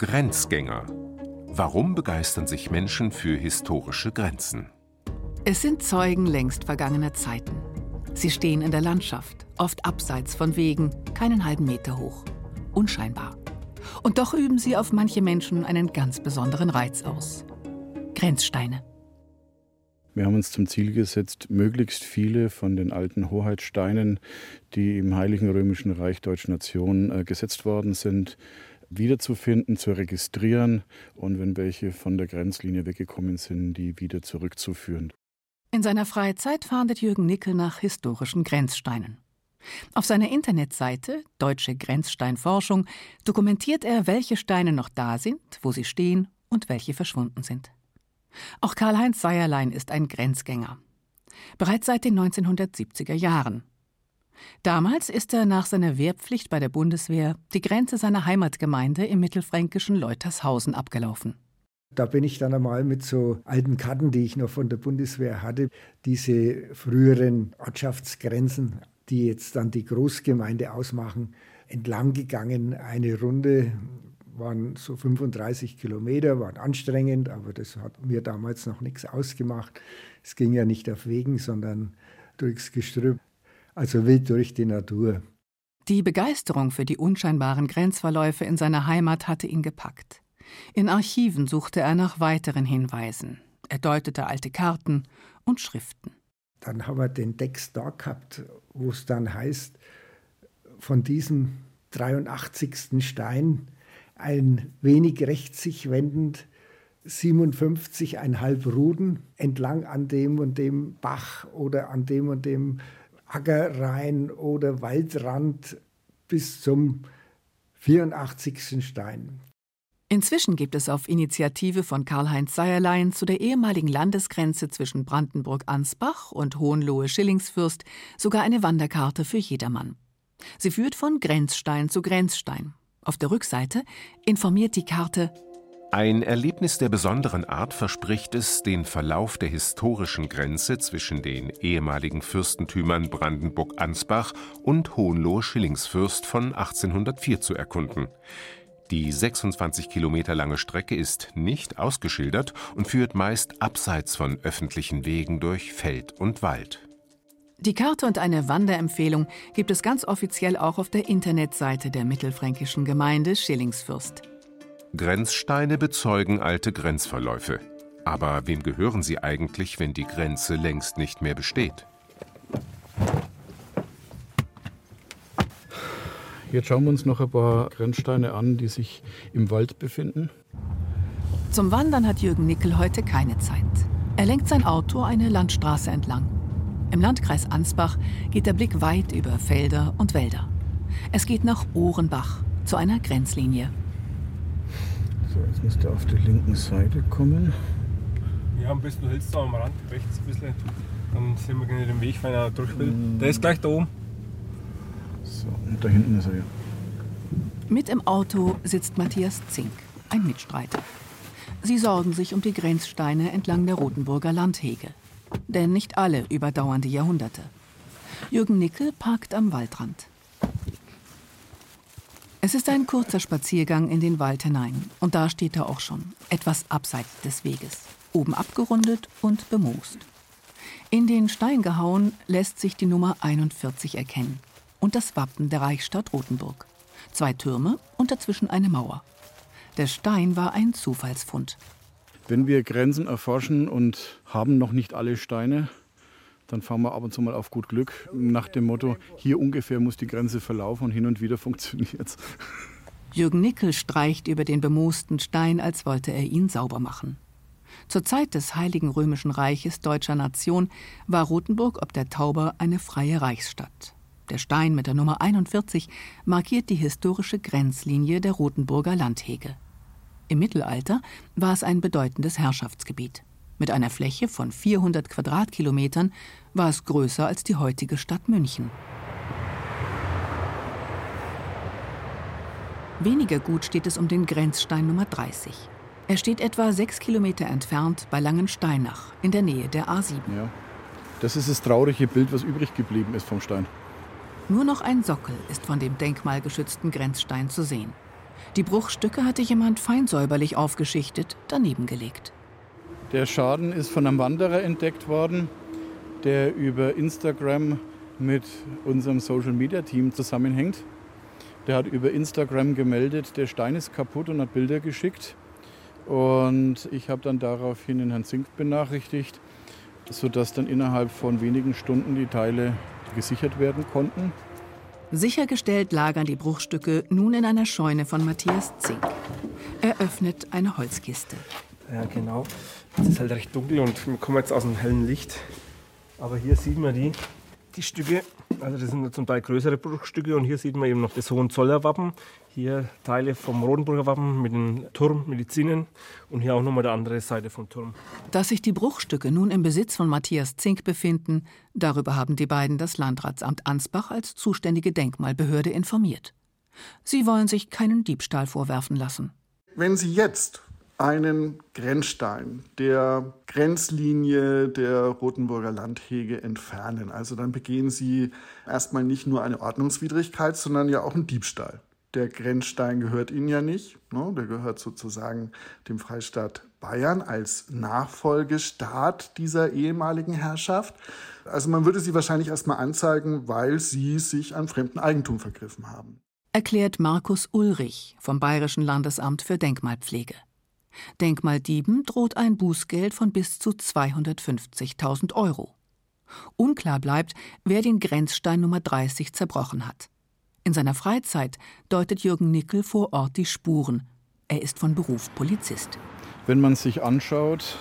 Grenzgänger. Warum begeistern sich Menschen für historische Grenzen? Es sind Zeugen längst vergangener Zeiten. Sie stehen in der Landschaft, oft abseits von Wegen, keinen halben Meter hoch. Unscheinbar. Und doch üben sie auf manche Menschen einen ganz besonderen Reiz aus. Grenzsteine. Wir haben uns zum Ziel gesetzt, möglichst viele von den alten Hoheitssteinen, die im Heiligen Römischen Reich Deutscher Nation äh, gesetzt worden sind, wiederzufinden, zu registrieren und wenn welche von der Grenzlinie weggekommen sind, die wieder zurückzuführen. In seiner Freizeit fahndet Jürgen Nickel nach historischen Grenzsteinen. Auf seiner Internetseite Deutsche Grenzsteinforschung dokumentiert er, welche Steine noch da sind, wo sie stehen und welche verschwunden sind. Auch Karl-Heinz Seierlein ist ein Grenzgänger. Bereits seit den 1970er Jahren. Damals ist er nach seiner Wehrpflicht bei der Bundeswehr die Grenze seiner Heimatgemeinde im mittelfränkischen Leutershausen abgelaufen. Da bin ich dann einmal mit so alten Karten, die ich noch von der Bundeswehr hatte, diese früheren Ortschaftsgrenzen, die jetzt dann die Großgemeinde ausmachen, entlang gegangen. Eine Runde waren so 35 Kilometer, waren anstrengend, aber das hat mir damals noch nichts ausgemacht. Es ging ja nicht auf Wegen, sondern durchs Gestrüpp, also wild durch die Natur. Die Begeisterung für die unscheinbaren Grenzverläufe in seiner Heimat hatte ihn gepackt. In Archiven suchte er nach weiteren Hinweisen. Er deutete alte Karten und Schriften. Dann haben wir den Text da gehabt, wo es dann heißt, von diesem 83. Stein ein wenig rechts sich wendend 57,5 Ruden entlang an dem und dem Bach oder an dem und dem Ackerrhein oder Waldrand bis zum 84. Stein. Inzwischen gibt es auf Initiative von Karl-Heinz Seierlein zu der ehemaligen Landesgrenze zwischen Brandenburg-Ansbach und Hohenlohe-Schillingsfürst sogar eine Wanderkarte für jedermann. Sie führt von Grenzstein zu Grenzstein auf der Rückseite informiert die Karte ein Erlebnis der besonderen Art verspricht es, den Verlauf der historischen Grenze zwischen den ehemaligen Fürstentümern Brandenburg-Ansbach und Hohenlohe-Schillingsfürst von 1804 zu erkunden. Die 26 Kilometer lange Strecke ist nicht ausgeschildert und führt meist abseits von öffentlichen Wegen durch Feld und Wald. Die Karte und eine Wanderempfehlung gibt es ganz offiziell auch auf der Internetseite der mittelfränkischen Gemeinde Schillingsfürst. Grenzsteine bezeugen alte Grenzverläufe. Aber wem gehören sie eigentlich, wenn die Grenze längst nicht mehr besteht? Jetzt schauen wir uns noch ein paar Grenzsteine an, die sich im Wald befinden. Zum Wandern hat Jürgen Nickel heute keine Zeit. Er lenkt sein Auto eine Landstraße entlang. Im Landkreis Ansbach geht der Blick weit über Felder und Wälder. Es geht nach Ohrenbach zu einer Grenzlinie. So, jetzt müsste er auf der linken Seite kommen. Wir haben ein bisschen Holz da am Rand, rechts ein bisschen. Dann sehen wir gerne den Weg, wenn er durch will. Der ist gleich da oben. So, und da hinten ist er ja. Mit im Auto sitzt Matthias Zink, ein Mitstreiter. Sie sorgen sich um die Grenzsteine entlang der Rotenburger Landhege. Denn nicht alle überdauern die Jahrhunderte. Jürgen Nickel parkt am Waldrand. Es ist ein kurzer Spaziergang in den Wald hinein. Und da steht er auch schon, etwas abseits des Weges, oben abgerundet und bemoost. In den Stein gehauen lässt sich die Nummer 41 erkennen und das Wappen der Reichsstadt Rothenburg. Zwei Türme und dazwischen eine Mauer. Der Stein war ein Zufallsfund. Wenn wir Grenzen erforschen und haben noch nicht alle Steine, dann fahren wir ab und zu mal auf gut Glück nach dem Motto, hier ungefähr muss die Grenze verlaufen und hin und wieder funktioniert es. Jürgen Nickel streicht über den bemoosten Stein, als wollte er ihn sauber machen. Zur Zeit des Heiligen Römischen Reiches deutscher Nation war Rothenburg ob der Tauber eine freie Reichsstadt. Der Stein mit der Nummer 41 markiert die historische Grenzlinie der Rothenburger Landhege. Im Mittelalter war es ein bedeutendes Herrschaftsgebiet. Mit einer Fläche von 400 Quadratkilometern war es größer als die heutige Stadt München. Weniger gut steht es um den Grenzstein Nummer 30. Er steht etwa sechs Kilometer entfernt bei Langensteinach in der Nähe der A7. Ja, das ist das traurige Bild, was übrig geblieben ist vom Stein. Nur noch ein Sockel ist von dem denkmalgeschützten Grenzstein zu sehen. Die Bruchstücke hatte jemand feinsäuberlich aufgeschichtet, daneben gelegt. Der Schaden ist von einem Wanderer entdeckt worden, der über Instagram mit unserem Social Media Team zusammenhängt. Der hat über Instagram gemeldet, der Stein ist kaputt und hat Bilder geschickt. Und ich habe dann daraufhin den Herrn Zink benachrichtigt, sodass dann innerhalb von wenigen Stunden die Teile gesichert werden konnten. Sichergestellt lagern die Bruchstücke nun in einer Scheune von Matthias Zink. Er öffnet eine Holzkiste. Ja, genau. Es ist halt recht dunkel und wir kommen jetzt aus einem hellen Licht. Aber hier sieht man die, die Stücke. Also das sind zum Teil größere Bruchstücke und hier sieht man eben noch das Hohenzoller-Wappen. Hier Teile vom Rodenburger Wappen mit dem Turm, mit den Zinnen und hier auch nochmal die andere Seite vom Turm. Dass sich die Bruchstücke nun im Besitz von Matthias Zink befinden, darüber haben die beiden das Landratsamt Ansbach als zuständige Denkmalbehörde informiert. Sie wollen sich keinen Diebstahl vorwerfen lassen. Wenn Sie jetzt einen Grenzstein der Grenzlinie der Rotenburger Landhege entfernen. Also dann begehen Sie erstmal nicht nur eine Ordnungswidrigkeit, sondern ja auch einen Diebstahl. Der Grenzstein gehört Ihnen ja nicht. Ne? Der gehört sozusagen dem Freistaat Bayern als Nachfolgestaat dieser ehemaligen Herrschaft. Also man würde sie wahrscheinlich erstmal anzeigen, weil sie sich an fremden Eigentum vergriffen haben. Erklärt Markus Ulrich vom Bayerischen Landesamt für Denkmalpflege. Denkmaldieben droht ein Bußgeld von bis zu 250.000 Euro. Unklar bleibt, wer den Grenzstein Nummer 30 zerbrochen hat. In seiner Freizeit deutet Jürgen Nickel vor Ort die Spuren. Er ist von Beruf Polizist. Wenn man sich anschaut,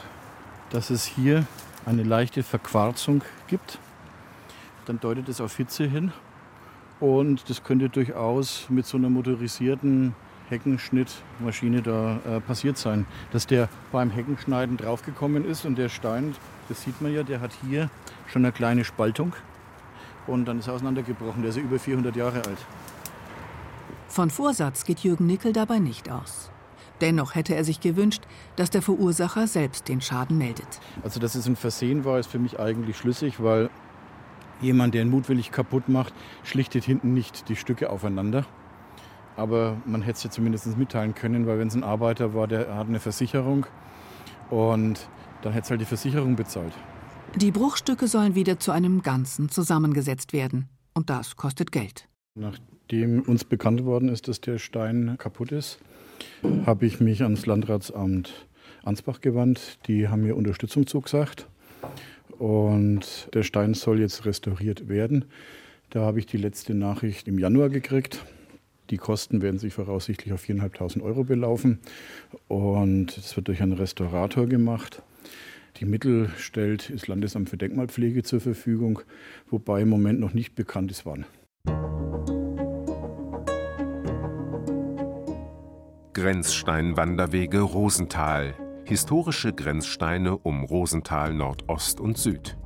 dass es hier eine leichte Verquarzung gibt, dann deutet es auf Hitze hin. Und das könnte durchaus mit so einer motorisierten Heckenschnittmaschine da äh, passiert sein. Dass der beim Heckenschneiden draufgekommen ist und der Stein, das sieht man ja, der hat hier schon eine kleine Spaltung und dann ist er auseinandergebrochen. Der ist ja über 400 Jahre alt. Von Vorsatz geht Jürgen Nickel dabei nicht aus. Dennoch hätte er sich gewünscht, dass der Verursacher selbst den Schaden meldet. Also, dass es ein Versehen war, ist für mich eigentlich schlüssig, weil jemand, der ihn mutwillig kaputt macht, schlichtet hinten nicht die Stücke aufeinander. Aber man hätte es ja zumindest mitteilen können, weil wenn es ein Arbeiter war, der hat eine Versicherung und dann hätte es halt die Versicherung bezahlt. Die Bruchstücke sollen wieder zu einem Ganzen zusammengesetzt werden. Und das kostet Geld. Nachdem uns bekannt worden ist, dass der Stein kaputt ist, habe ich mich ans Landratsamt Ansbach gewandt. Die haben mir Unterstützung zugesagt. Und der Stein soll jetzt restauriert werden. Da habe ich die letzte Nachricht im Januar gekriegt. Die Kosten werden sich voraussichtlich auf 4.500 Euro belaufen und es wird durch einen Restaurator gemacht. Die Mittel stellt das Landesamt für Denkmalpflege zur Verfügung, wobei im Moment noch nicht bekannt ist, wann. Grenzsteinwanderwege Rosental. Historische Grenzsteine um Rosental Nordost und Süd.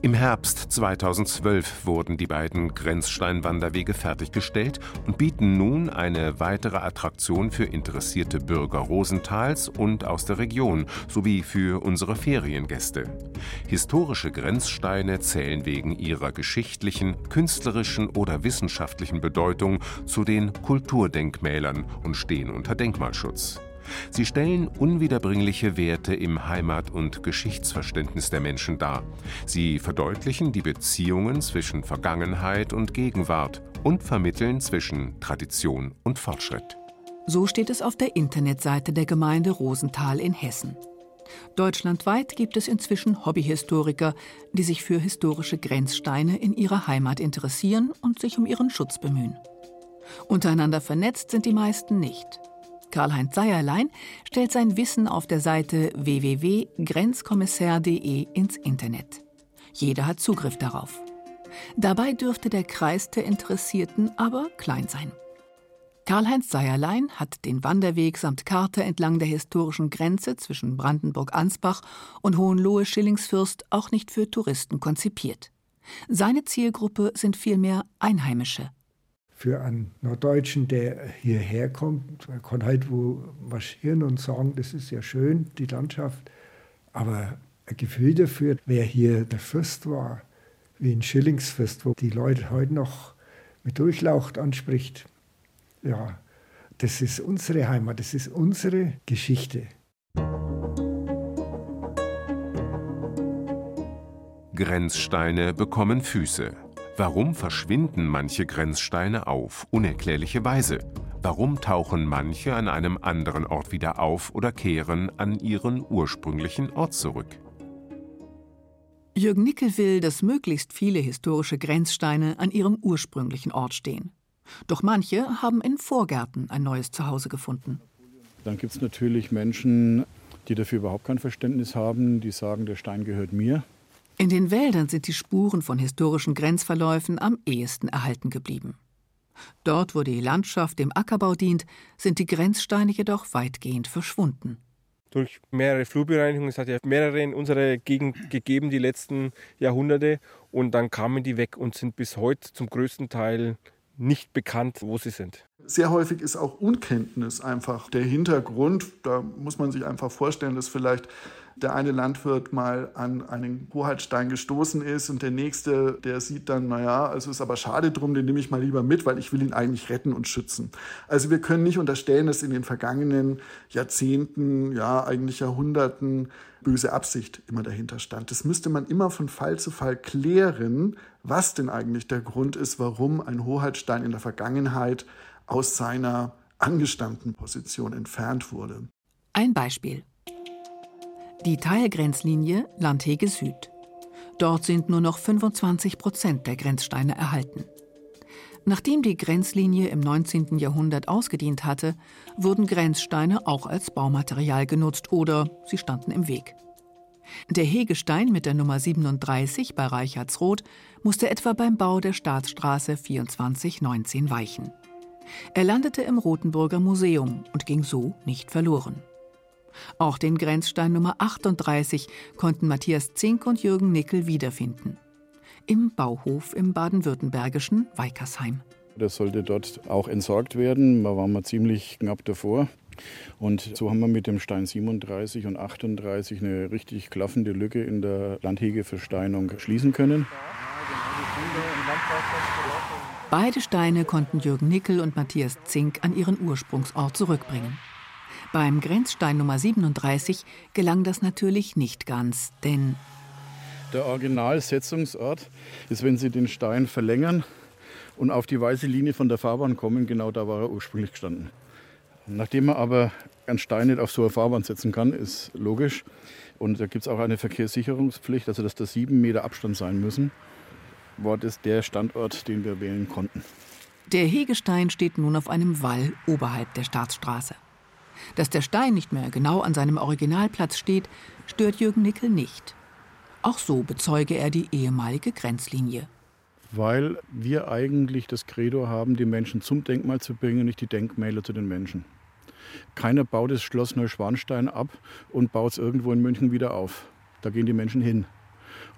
Im Herbst 2012 wurden die beiden Grenzsteinwanderwege fertiggestellt und bieten nun eine weitere Attraktion für interessierte Bürger Rosentals und aus der Region sowie für unsere Feriengäste. Historische Grenzsteine zählen wegen ihrer geschichtlichen, künstlerischen oder wissenschaftlichen Bedeutung zu den Kulturdenkmälern und stehen unter Denkmalschutz. Sie stellen unwiederbringliche Werte im Heimat- und Geschichtsverständnis der Menschen dar. Sie verdeutlichen die Beziehungen zwischen Vergangenheit und Gegenwart und vermitteln zwischen Tradition und Fortschritt. So steht es auf der Internetseite der Gemeinde Rosenthal in Hessen. Deutschlandweit gibt es inzwischen Hobbyhistoriker, die sich für historische Grenzsteine in ihrer Heimat interessieren und sich um ihren Schutz bemühen. Untereinander vernetzt sind die meisten nicht. Karl-Heinz Seierlein stellt sein Wissen auf der Seite www.grenzkommissär.de ins Internet. Jeder hat Zugriff darauf. Dabei dürfte der Kreis der Interessierten aber klein sein. Karl-Heinz Seierlein hat den Wanderweg samt Karte entlang der historischen Grenze zwischen Brandenburg-Ansbach und Hohenlohe-Schillingsfürst auch nicht für Touristen konzipiert. Seine Zielgruppe sind vielmehr Einheimische für einen Norddeutschen, der hierher kommt. Er kann halt wo marschieren und sagen, das ist ja schön, die Landschaft. Aber ein Gefühl dafür, wer hier der Fürst war, wie ein Schillingsfürst, wo die Leute heute noch mit Durchlaucht anspricht, ja, Das ist unsere Heimat, das ist unsere Geschichte. Grenzsteine bekommen Füße. Warum verschwinden manche Grenzsteine auf unerklärliche Weise? Warum tauchen manche an einem anderen Ort wieder auf oder kehren an ihren ursprünglichen Ort zurück? Jürgen Nickel will, dass möglichst viele historische Grenzsteine an ihrem ursprünglichen Ort stehen. Doch manche haben in Vorgärten ein neues Zuhause gefunden. Dann gibt es natürlich Menschen, die dafür überhaupt kein Verständnis haben, die sagen, der Stein gehört mir. In den Wäldern sind die Spuren von historischen Grenzverläufen am ehesten erhalten geblieben. Dort, wo die Landschaft dem Ackerbau dient, sind die Grenzsteine jedoch weitgehend verschwunden. Durch mehrere Flurbereinigungen, es hat ja mehrere in unserer Gegend gegeben die letzten Jahrhunderte und dann kamen die weg und sind bis heute zum größten Teil nicht bekannt, wo sie sind. Sehr häufig ist auch Unkenntnis einfach der Hintergrund. Da muss man sich einfach vorstellen, dass vielleicht der eine Landwirt mal an einen Hoheitstein gestoßen ist und der nächste, der sieht dann, naja, also ist aber schade drum, den nehme ich mal lieber mit, weil ich will ihn eigentlich retten und schützen. Also wir können nicht unterstellen, dass in den vergangenen Jahrzehnten, ja eigentlich Jahrhunderten böse Absicht immer dahinter stand. Das müsste man immer von Fall zu Fall klären, was denn eigentlich der Grund ist, warum ein Hoheitstein in der Vergangenheit aus seiner angestammten Position entfernt wurde. Ein Beispiel. Die Teilgrenzlinie Landhege Süd. Dort sind nur noch 25 Prozent der Grenzsteine erhalten. Nachdem die Grenzlinie im 19. Jahrhundert ausgedient hatte, wurden Grenzsteine auch als Baumaterial genutzt oder sie standen im Weg. Der Hegestein mit der Nummer 37 bei Reichertsroth musste etwa beim Bau der Staatsstraße 2419 weichen. Er landete im Rothenburger Museum und ging so nicht verloren. Auch den Grenzstein Nummer 38 konnten Matthias Zink und Jürgen Nickel wiederfinden. Im Bauhof im baden-württembergischen Weikersheim. Das sollte dort auch entsorgt werden. Da waren wir ziemlich knapp davor. Und so haben wir mit dem Stein 37 und 38 eine richtig klaffende Lücke in der Landhegeversteinung schließen können. Beide Steine konnten Jürgen Nickel und Matthias Zink an ihren Ursprungsort zurückbringen. Beim Grenzstein Nummer 37 gelang das natürlich nicht ganz, denn der Originalsetzungsort ist, wenn Sie den Stein verlängern und auf die weiße Linie von der Fahrbahn kommen, genau da war er ursprünglich gestanden. Nachdem man aber einen Stein nicht auf so eine Fahrbahn setzen kann, ist logisch. Und da gibt es auch eine Verkehrssicherungspflicht, also dass da sieben Meter Abstand sein müssen, war das der Standort, den wir wählen konnten. Der Hegestein steht nun auf einem Wall oberhalb der Staatsstraße. Dass der Stein nicht mehr genau an seinem Originalplatz steht, stört Jürgen Nickel nicht. Auch so bezeuge er die ehemalige Grenzlinie. Weil wir eigentlich das Credo haben, die Menschen zum Denkmal zu bringen, nicht die Denkmäler zu den Menschen. Keiner baut das Schloss Neuschwanstein ab und baut es irgendwo in München wieder auf. Da gehen die Menschen hin.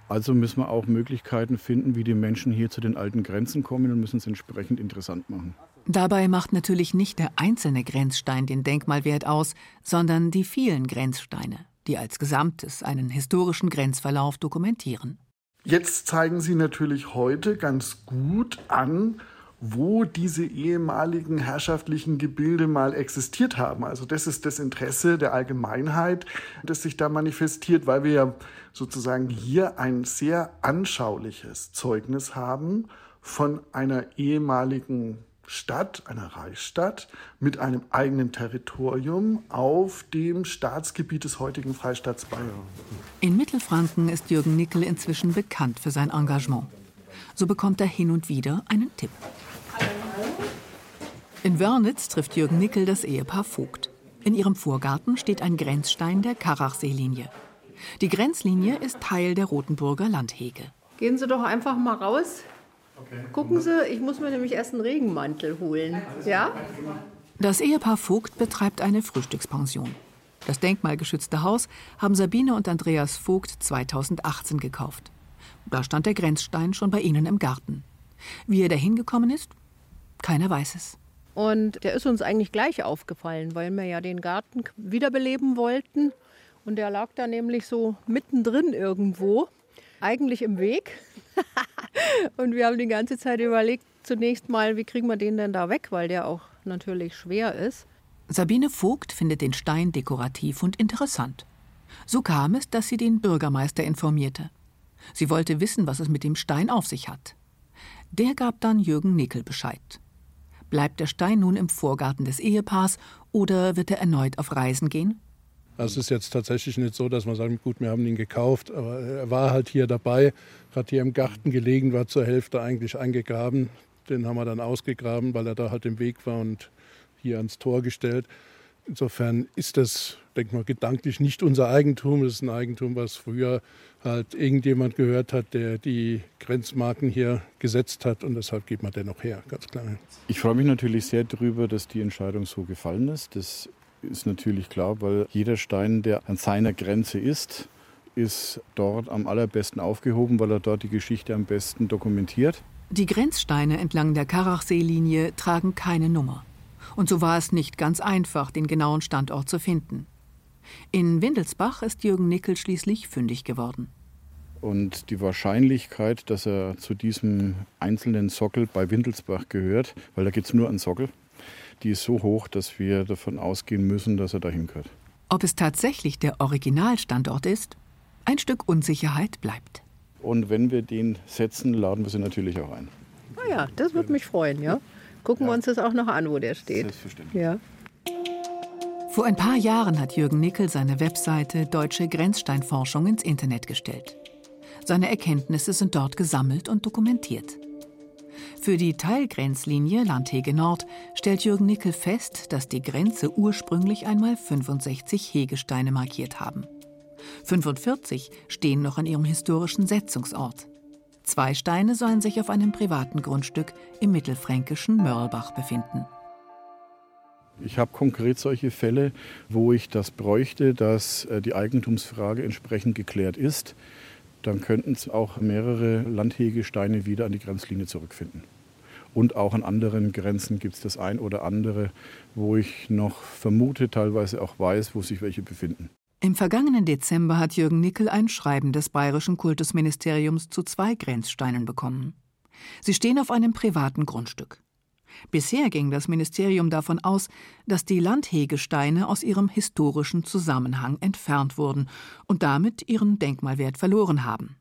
Also müssen wir auch Möglichkeiten finden, wie die Menschen hier zu den alten Grenzen kommen und müssen es entsprechend interessant machen. Dabei macht natürlich nicht der einzelne Grenzstein den Denkmalwert aus, sondern die vielen Grenzsteine, die als Gesamtes einen historischen Grenzverlauf dokumentieren. Jetzt zeigen Sie natürlich heute ganz gut an, wo diese ehemaligen herrschaftlichen Gebilde mal existiert haben. Also das ist das Interesse der Allgemeinheit, das sich da manifestiert, weil wir ja sozusagen hier ein sehr anschauliches Zeugnis haben von einer ehemaligen Stadt, einer Reichsstadt, mit einem eigenen Territorium auf dem Staatsgebiet des heutigen Freistaats Bayern. In Mittelfranken ist Jürgen Nickel inzwischen bekannt für sein Engagement. So bekommt er hin und wieder einen Tipp. In Wörnitz trifft Jürgen Nickel das Ehepaar Vogt. In ihrem Vorgarten steht ein Grenzstein der Karachseelinie. Die Grenzlinie ist Teil der Rotenburger Landhege. Gehen Sie doch einfach mal raus. Gucken Sie, ich muss mir nämlich erst einen Regenmantel holen. Ja? Das Ehepaar Vogt betreibt eine Frühstückspension. Das denkmalgeschützte Haus haben Sabine und Andreas Vogt 2018 gekauft. Da stand der Grenzstein schon bei ihnen im Garten. Wie er dahin gekommen ist, keiner weiß es. Und der ist uns eigentlich gleich aufgefallen, weil wir ja den Garten wiederbeleben wollten. Und der lag da nämlich so mittendrin irgendwo, eigentlich im Weg. und wir haben die ganze Zeit überlegt, zunächst mal, wie kriegen wir den denn da weg, weil der auch natürlich schwer ist. Sabine Vogt findet den Stein dekorativ und interessant. So kam es, dass sie den Bürgermeister informierte. Sie wollte wissen, was es mit dem Stein auf sich hat. Der gab dann Jürgen Nickel Bescheid. Bleibt der Stein nun im Vorgarten des Ehepaars oder wird er erneut auf Reisen gehen? Also es ist jetzt tatsächlich nicht so, dass man sagt, gut, wir haben ihn gekauft, aber er war halt hier dabei, hat hier im Garten gelegen, war zur Hälfte eigentlich eingegraben. Den haben wir dann ausgegraben, weil er da halt im Weg war und hier ans Tor gestellt. Insofern ist das, denke mal, gedanklich nicht unser Eigentum. Es ist ein Eigentum, was früher halt irgendjemand gehört hat, der die Grenzmarken hier gesetzt hat und deshalb geht man dennoch her, ganz klar. Ich freue mich natürlich sehr darüber, dass die Entscheidung so gefallen ist. Das ist natürlich klar, weil jeder Stein, der an seiner Grenze ist, ist dort am allerbesten aufgehoben, weil er dort die Geschichte am besten dokumentiert. Die Grenzsteine entlang der Karachseelinie tragen keine Nummer. Und so war es nicht ganz einfach, den genauen Standort zu finden. In Windelsbach ist Jürgen Nickel schließlich fündig geworden. Und die Wahrscheinlichkeit, dass er zu diesem einzelnen Sockel bei Windelsbach gehört, weil da geht es nur an Sockel, die ist so hoch, dass wir davon ausgehen müssen, dass er dahin gehört. Ob es tatsächlich der Originalstandort ist? Ein Stück Unsicherheit bleibt. Und wenn wir den setzen, laden wir sie natürlich auch ein. Ah ja, das würde mich freuen, ja. Gucken ja. wir uns das auch noch an, wo der steht. Selbstverständlich. Ja. Vor ein paar Jahren hat Jürgen Nickel seine Webseite Deutsche Grenzsteinforschung ins Internet gestellt. Seine Erkenntnisse sind dort gesammelt und dokumentiert. Für die Teilgrenzlinie Landhege Nord stellt Jürgen Nickel fest, dass die Grenze ursprünglich einmal 65 Hegesteine markiert haben. 45 stehen noch an ihrem historischen Setzungsort. Zwei Steine sollen sich auf einem privaten Grundstück im mittelfränkischen Mörlbach befinden. Ich habe konkret solche Fälle, wo ich das bräuchte, dass äh, die Eigentumsfrage entsprechend geklärt ist. Dann könnten es auch mehrere Landhegesteine wieder an die Grenzlinie zurückfinden. Und auch an anderen Grenzen gibt es das ein oder andere, wo ich noch vermute, teilweise auch weiß, wo sich welche befinden. Im vergangenen Dezember hat Jürgen Nickel ein Schreiben des bayerischen Kultusministeriums zu zwei Grenzsteinen bekommen. Sie stehen auf einem privaten Grundstück. Bisher ging das Ministerium davon aus, dass die Landhegesteine aus ihrem historischen Zusammenhang entfernt wurden und damit ihren Denkmalwert verloren haben.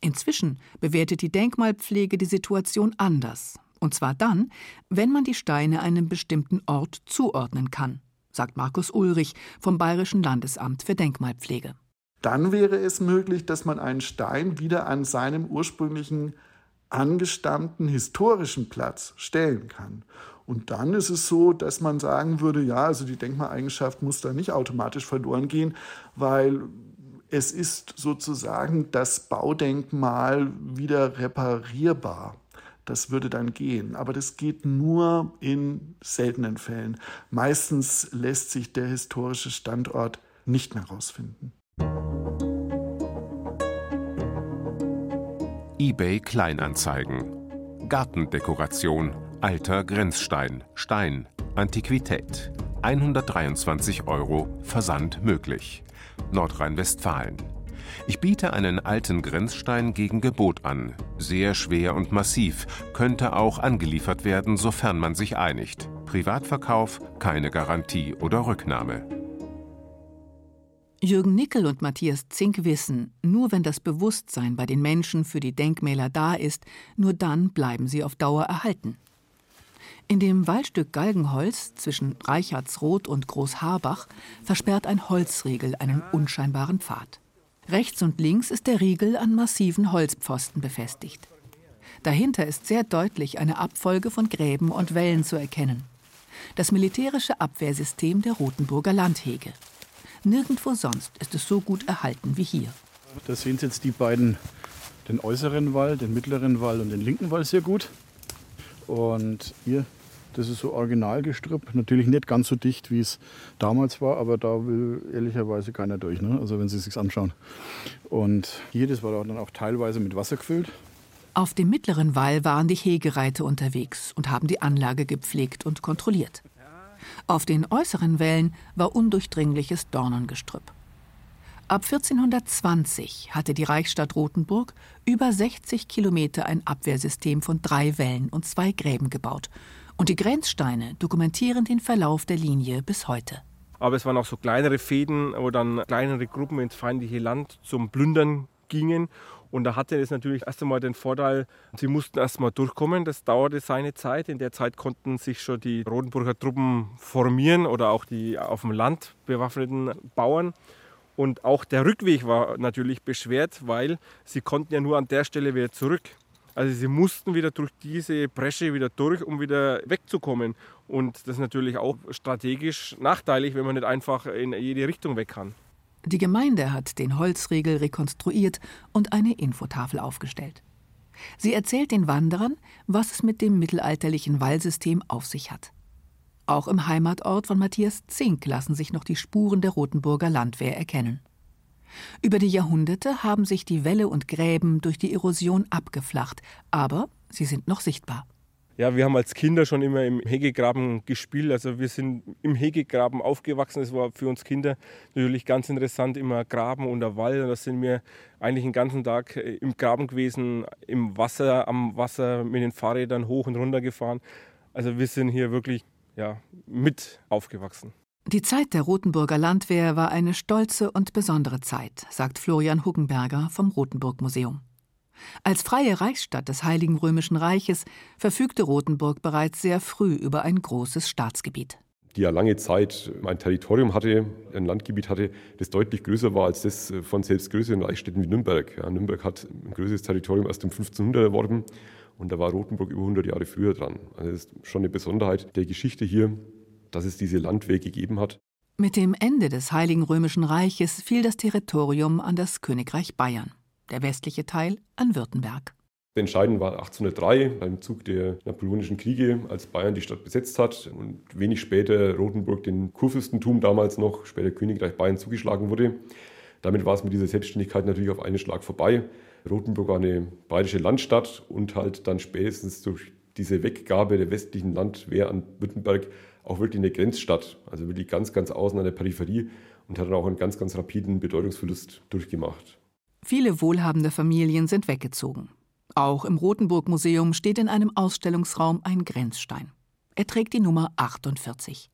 Inzwischen bewertet die Denkmalpflege die Situation anders, und zwar dann, wenn man die Steine einem bestimmten Ort zuordnen kann sagt Markus Ulrich vom Bayerischen Landesamt für Denkmalpflege. Dann wäre es möglich, dass man einen Stein wieder an seinem ursprünglichen angestammten historischen Platz stellen kann. Und dann ist es so, dass man sagen würde, ja, also die Denkmaleigenschaft muss da nicht automatisch verloren gehen, weil es ist sozusagen das Baudenkmal wieder reparierbar. Das würde dann gehen. Aber das geht nur in seltenen Fällen. Meistens lässt sich der historische Standort nicht mehr herausfinden. eBay Kleinanzeigen. Gartendekoration. Alter Grenzstein. Stein. Antiquität. 123 Euro. Versand möglich. Nordrhein-Westfalen. Ich biete einen alten Grenzstein gegen Gebot an. Sehr schwer und massiv, könnte auch angeliefert werden, sofern man sich einigt. Privatverkauf, keine Garantie oder Rücknahme. Jürgen Nickel und Matthias Zink wissen, nur wenn das Bewusstsein bei den Menschen für die Denkmäler da ist, nur dann bleiben sie auf Dauer erhalten. In dem Waldstück Galgenholz zwischen Reichardsroth und Großharbach versperrt ein Holzriegel einen unscheinbaren Pfad. Rechts und links ist der Riegel an massiven Holzpfosten befestigt. Dahinter ist sehr deutlich eine Abfolge von Gräben und Wellen zu erkennen. Das militärische Abwehrsystem der Rothenburger Landhege. Nirgendwo sonst ist es so gut erhalten wie hier. Da sehen Sie jetzt die beiden, den äußeren Wall, den mittleren Wall und den linken Wall sehr gut. Und hier das ist so Originalgestrüpp. Natürlich nicht ganz so dicht, wie es damals war, aber da will ehrlicherweise keiner durch. Ne? Also wenn Sie es sich anschauen. Und hier, das war dann auch teilweise mit Wasser gefüllt. Auf dem mittleren Wall waren die Hegereiter unterwegs und haben die Anlage gepflegt und kontrolliert. Auf den äußeren Wällen war undurchdringliches Dornengestrüpp. Ab 1420 hatte die Reichsstadt Rothenburg über 60 Kilometer ein Abwehrsystem von drei Wällen und zwei Gräben gebaut. Und die Grenzsteine dokumentieren den Verlauf der Linie bis heute. Aber es waren auch so kleinere Fäden, wo dann kleinere Gruppen ins feindliche Land zum Plündern gingen. Und da hatte es natürlich erst einmal den Vorteil, sie mussten erst mal durchkommen. Das dauerte seine Zeit. In der Zeit konnten sich schon die Rotenburger Truppen formieren oder auch die auf dem Land bewaffneten Bauern. Und auch der Rückweg war natürlich beschwert, weil sie konnten ja nur an der Stelle wieder zurück. Also sie mussten wieder durch diese Bresche wieder durch, um wieder wegzukommen. Und das ist natürlich auch strategisch nachteilig, wenn man nicht einfach in jede Richtung weg kann. Die Gemeinde hat den Holzriegel rekonstruiert und eine Infotafel aufgestellt. Sie erzählt den Wanderern, was es mit dem mittelalterlichen Wallsystem auf sich hat. Auch im Heimatort von Matthias Zink lassen sich noch die Spuren der Rothenburger Landwehr erkennen. Über die Jahrhunderte haben sich die Wälle und Gräben durch die Erosion abgeflacht, aber sie sind noch sichtbar. Ja, wir haben als Kinder schon immer im Hegegraben gespielt. Also wir sind im Hegegraben aufgewachsen. Das war für uns Kinder natürlich ganz interessant, immer Graben und der Wall. Und da sind wir eigentlich den ganzen Tag äh, im Graben gewesen, im Wasser, am Wasser mit den Fahrrädern hoch und runter gefahren. Also wir sind hier wirklich ja, mit aufgewachsen. Die Zeit der Rotenburger Landwehr war eine stolze und besondere Zeit, sagt Florian Huggenberger vom Rotenburg Museum. Als freie Reichsstadt des Heiligen Römischen Reiches verfügte Rothenburg bereits sehr früh über ein großes Staatsgebiet. Die ja lange Zeit ein Territorium hatte, ein Landgebiet hatte, das deutlich größer war als das von selbst größeren Reichsstädten wie Nürnberg. Ja, Nürnberg hat ein größeres Territorium erst um 1500 erworben und da war Rothenburg über 100 Jahre früher dran. Also das ist schon eine Besonderheit der Geschichte hier, dass es diese Landwege gegeben hat. Mit dem Ende des Heiligen Römischen Reiches fiel das Territorium an das Königreich Bayern, der westliche Teil an Württemberg. Entscheidend war 1803 beim Zug der Napoleonischen Kriege, als Bayern die Stadt besetzt hat und wenig später Rothenburg den Kurfürstentum damals noch, später Königreich Bayern zugeschlagen wurde. Damit war es mit dieser Selbstständigkeit natürlich auf einen Schlag vorbei. Rothenburg war eine bayerische Landstadt und halt dann spätestens durch diese Weggabe der westlichen Landwehr an Württemberg auch wirklich eine Grenzstadt, also wirklich ganz, ganz außen an der Peripherie und hat dann auch einen ganz, ganz rapiden Bedeutungsverlust durchgemacht. Viele wohlhabende Familien sind weggezogen. Auch im Rothenburg Museum steht in einem Ausstellungsraum ein Grenzstein. Er trägt die Nummer 48.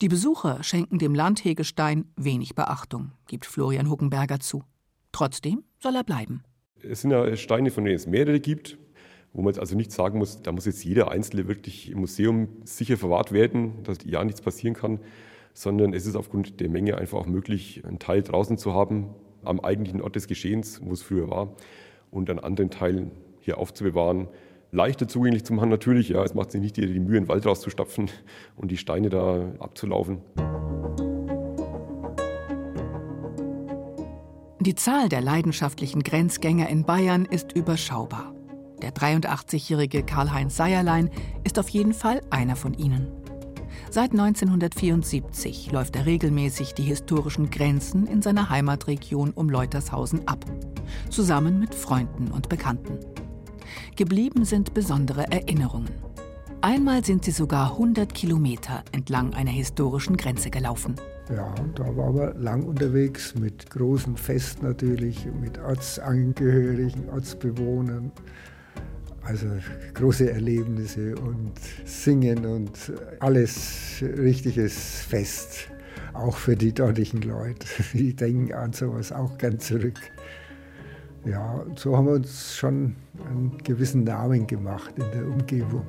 Die Besucher schenken dem Landhegestein wenig Beachtung, gibt Florian Huckenberger zu. Trotzdem soll er bleiben. Es sind ja Steine, von denen es mehrere gibt wo man jetzt also nicht sagen muss, da muss jetzt jeder Einzelne wirklich im Museum sicher verwahrt werden, dass ja nichts passieren kann, sondern es ist aufgrund der Menge einfach auch möglich, einen Teil draußen zu haben, am eigentlichen Ort des Geschehens, wo es früher war, und einen anderen Teil hier aufzubewahren. Leichter zugänglich zu machen natürlich, ja, es macht sich nicht die Mühe, den Wald rauszustapfen und die Steine da abzulaufen. Die Zahl der leidenschaftlichen Grenzgänger in Bayern ist überschaubar. Der 83-jährige Karl-Heinz Seierlein ist auf jeden Fall einer von ihnen. Seit 1974 läuft er regelmäßig die historischen Grenzen in seiner Heimatregion um Leutershausen ab, zusammen mit Freunden und Bekannten. Geblieben sind besondere Erinnerungen. Einmal sind sie sogar 100 Kilometer entlang einer historischen Grenze gelaufen. Ja, da waren wir lang unterwegs mit großem Fest natürlich, mit Ortsangehörigen, Ortsbewohnern. Also große Erlebnisse und Singen und alles richtiges Fest. Auch für die dortigen Leute. Die denken an sowas auch gern zurück. Ja, so haben wir uns schon einen gewissen Namen gemacht in der Umgebung.